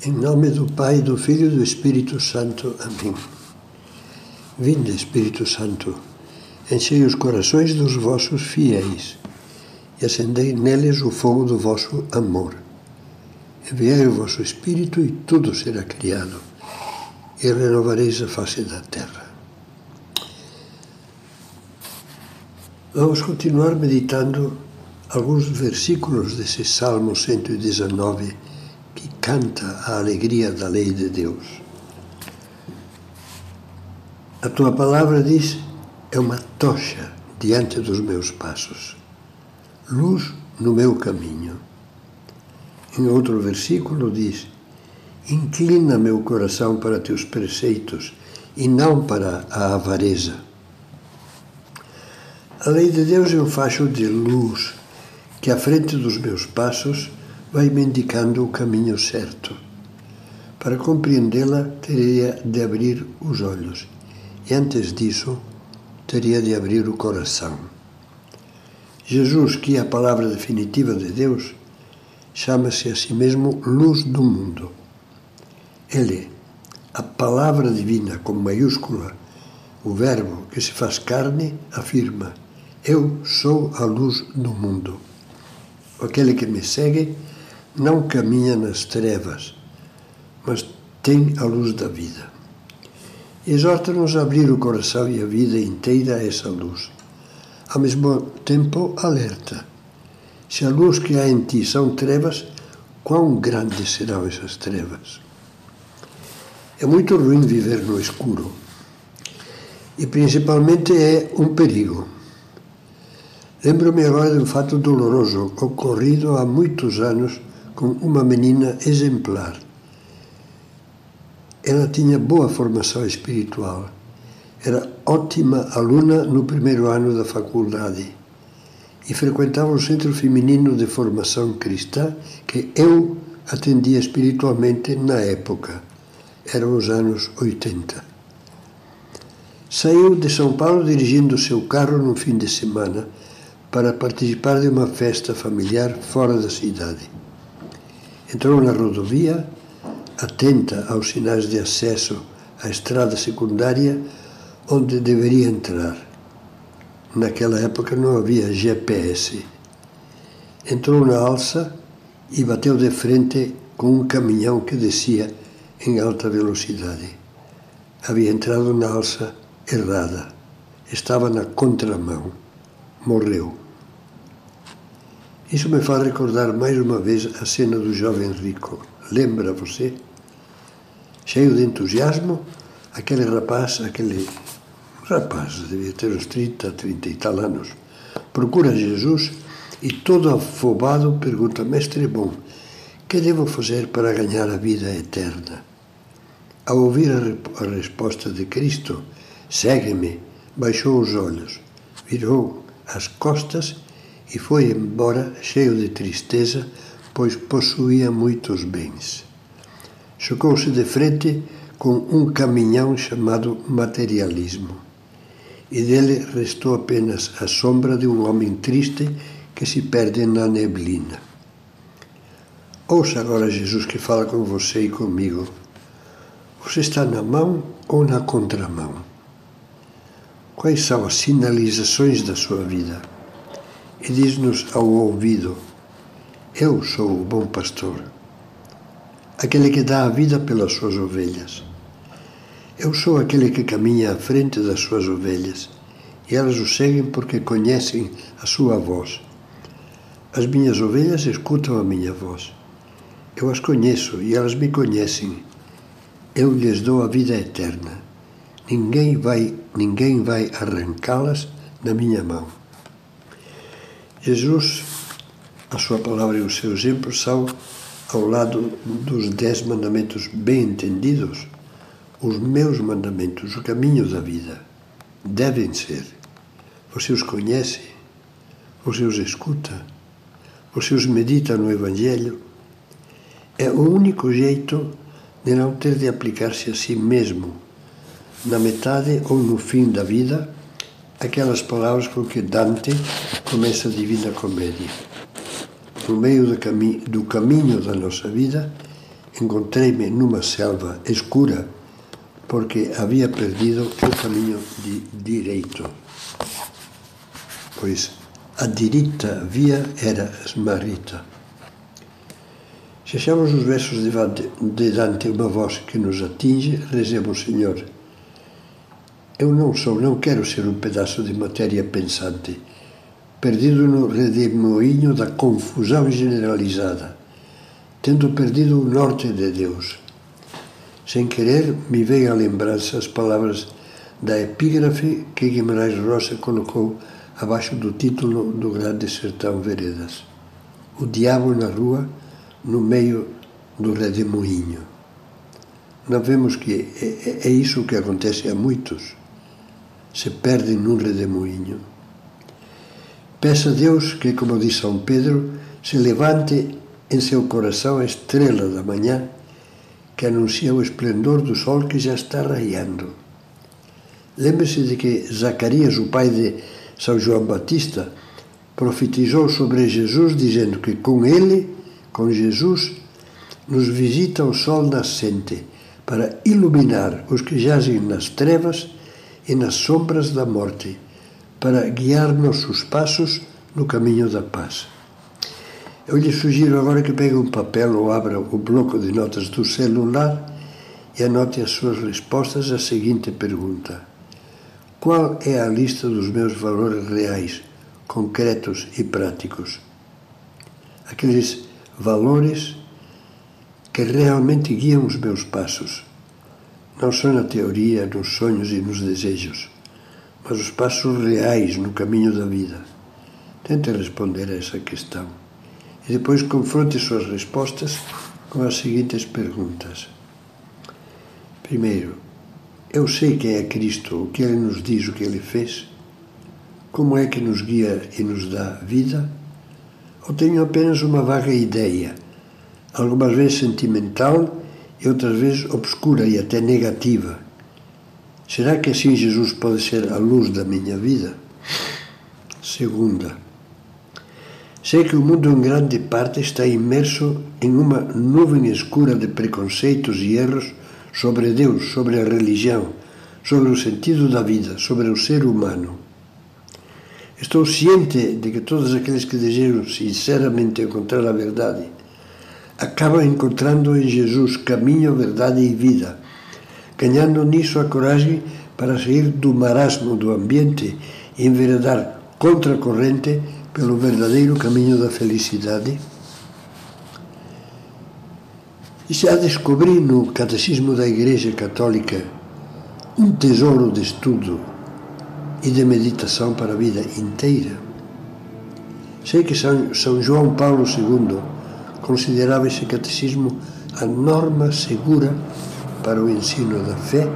Em nome do Pai, do Filho e do Espírito Santo. Amém. Vinde, Espírito Santo, enchei os corações dos vossos fiéis e acendei neles o fogo do vosso amor. Enviai o vosso Espírito e tudo será criado, e renovareis a face da terra. Vamos continuar meditando alguns versículos desse Salmo 119 que canta a alegria da lei de Deus. A tua palavra diz: é uma tocha diante dos meus passos, luz no meu caminho. Em outro versículo diz: Inclina meu coração para teus preceitos e não para a avareza. A lei de Deus é um facho de luz que, à frente dos meus passos, vai me indicando o caminho certo. Para compreendê-la, teria de abrir os olhos e, antes disso, teria de abrir o coração. Jesus, que é a palavra definitiva de Deus, chama-se a si mesmo luz do mundo. Ele, a palavra divina com maiúscula, o Verbo que se faz carne, afirma: Eu sou a luz do mundo. Aquele que me segue não caminha nas trevas, mas tem a luz da vida. Exorta-nos a abrir o coração e a vida inteira a essa luz. Ao mesmo tempo, alerta. Se a luz que há em ti são trevas, quão grandes serão essas trevas? É muito ruim viver no escuro. E principalmente é um perigo. Lembro-me agora de um fato doloroso ocorrido há muitos anos com uma menina exemplar. Ela tinha boa formação espiritual. Era ótima aluna no primeiro ano da faculdade e frequentava o Centro Feminino de Formação Cristã que eu atendia espiritualmente na época. Eram os anos 80. Saiu de São Paulo dirigindo seu carro no fim de semana para participar de uma festa familiar fora da cidade. Entrou na rodovia, atenta aos sinais de acesso à estrada secundária onde deveria entrar. Naquela época não havia GPS. Entrou na alça e bateu de frente com um caminhão que descia em alta velocidade. Havia entrado na alça errada. Estava na contramão. Morreu. Isso me faz recordar mais uma vez a cena do jovem rico. Lembra você? Cheio de entusiasmo, aquele rapaz, aquele rapaz, devia ter uns 30, 30 e tal anos, procura Jesus e todo afobado pergunta: Mestre bom, que devo fazer para ganhar a vida eterna? Ao ouvir a, a resposta de Cristo, segue-me, baixou os olhos, virou as costas e foi embora cheio de tristeza, pois possuía muitos bens. Chocou-se de frente com um caminhão chamado materialismo, e dele restou apenas a sombra de um homem triste que se perde na neblina. Ouça agora Jesus que fala com você e comigo. Você está na mão ou na contramão? Quais são as sinalizações da sua vida? E diz-nos ao ouvido: Eu sou o bom pastor, aquele que dá a vida pelas suas ovelhas. Eu sou aquele que caminha à frente das suas ovelhas e elas o seguem porque conhecem a sua voz. As minhas ovelhas escutam a minha voz. Eu as conheço e elas me conhecem. Eu lhes dou a vida eterna. Ninguém vai, ninguém vai arrancá-las da minha mão. Jesus, a sua palavra e o seu exemplo são, ao lado dos dez mandamentos bem entendidos, os meus mandamentos, o caminho da vida. Devem ser. Você os conhece, você os escuta, você os medita no Evangelho. É o único jeito de não ter de aplicar-se a si mesmo, na metade ou no fim da vida, aquelas palavras com que Dante começa a Divina Comédia. No meio do, cami do caminho da nossa vida, encontrei-me numa selva escura porque havia perdido o caminho de direito. Pois a direita via era esmarrita. Se achamos os versos de Dante uma voz que nos atinge, rezemos, Senhor. Eu não sou, não quero ser um pedaço de matéria pensante, perdido no redemoinho da confusão generalizada, tendo perdido o norte de Deus. Sem querer, me veio à lembrança as palavras da epígrafe que Guimarães Rosa colocou abaixo do título do Grande Sertão Veredas. O diabo na rua, no meio do redemoinho. Nós vemos que é, é, é isso que acontece a muitos. Se perdem num redemoinho. Peça a Deus que, como diz São Pedro, se levante em seu coração a estrela da manhã que anuncia o esplendor do sol que já está raiando. Lembre-se de que Zacarias, o pai de são João Batista profetizou sobre Jesus, dizendo que com ele, com Jesus, nos visita o sol nascente para iluminar os que jazem nas trevas e nas sombras da morte, para guiar nossos passos no caminho da paz. Eu lhe sugiro agora que pegue um papel ou abra o bloco de notas do celular e anote as suas respostas à seguinte pergunta qual é a lista dos meus valores reais, concretos e práticos? Aqueles valores que realmente guiam os meus passos, não só na teoria, nos sonhos e nos desejos, mas os passos reais no caminho da vida. Tente responder a essa questão e depois confronte suas respostas com as seguintes perguntas. Primeiro, eu sei quem é Cristo, o que Ele nos diz, o que Ele fez, como é que nos guia e nos dá vida, ou tenho apenas uma vaga ideia, algumas vezes sentimental e outras vezes obscura e até negativa. Será que assim Jesus pode ser a luz da minha vida? Segunda, sei que o mundo em grande parte está imerso em uma nuvem escura de preconceitos e erros sobre Deus, sobre a religião, sobre o sentido da vida, sobre o ser humano. Estou ciente de que todos aqueles que desejam sinceramente encontrar a verdade acabam encontrando em Jesus caminho, verdade e vida, ganhando nisso a coragem para sair do marasmo do ambiente e enveredar contra a corrente pelo verdadeiro caminho da felicidade. E já descobri no Catecismo da Igreja Católica um tesouro de estudo e de meditação para a vida inteira. Sei que São, São João Paulo II considerava esse catecismo a norma segura para o ensino da fé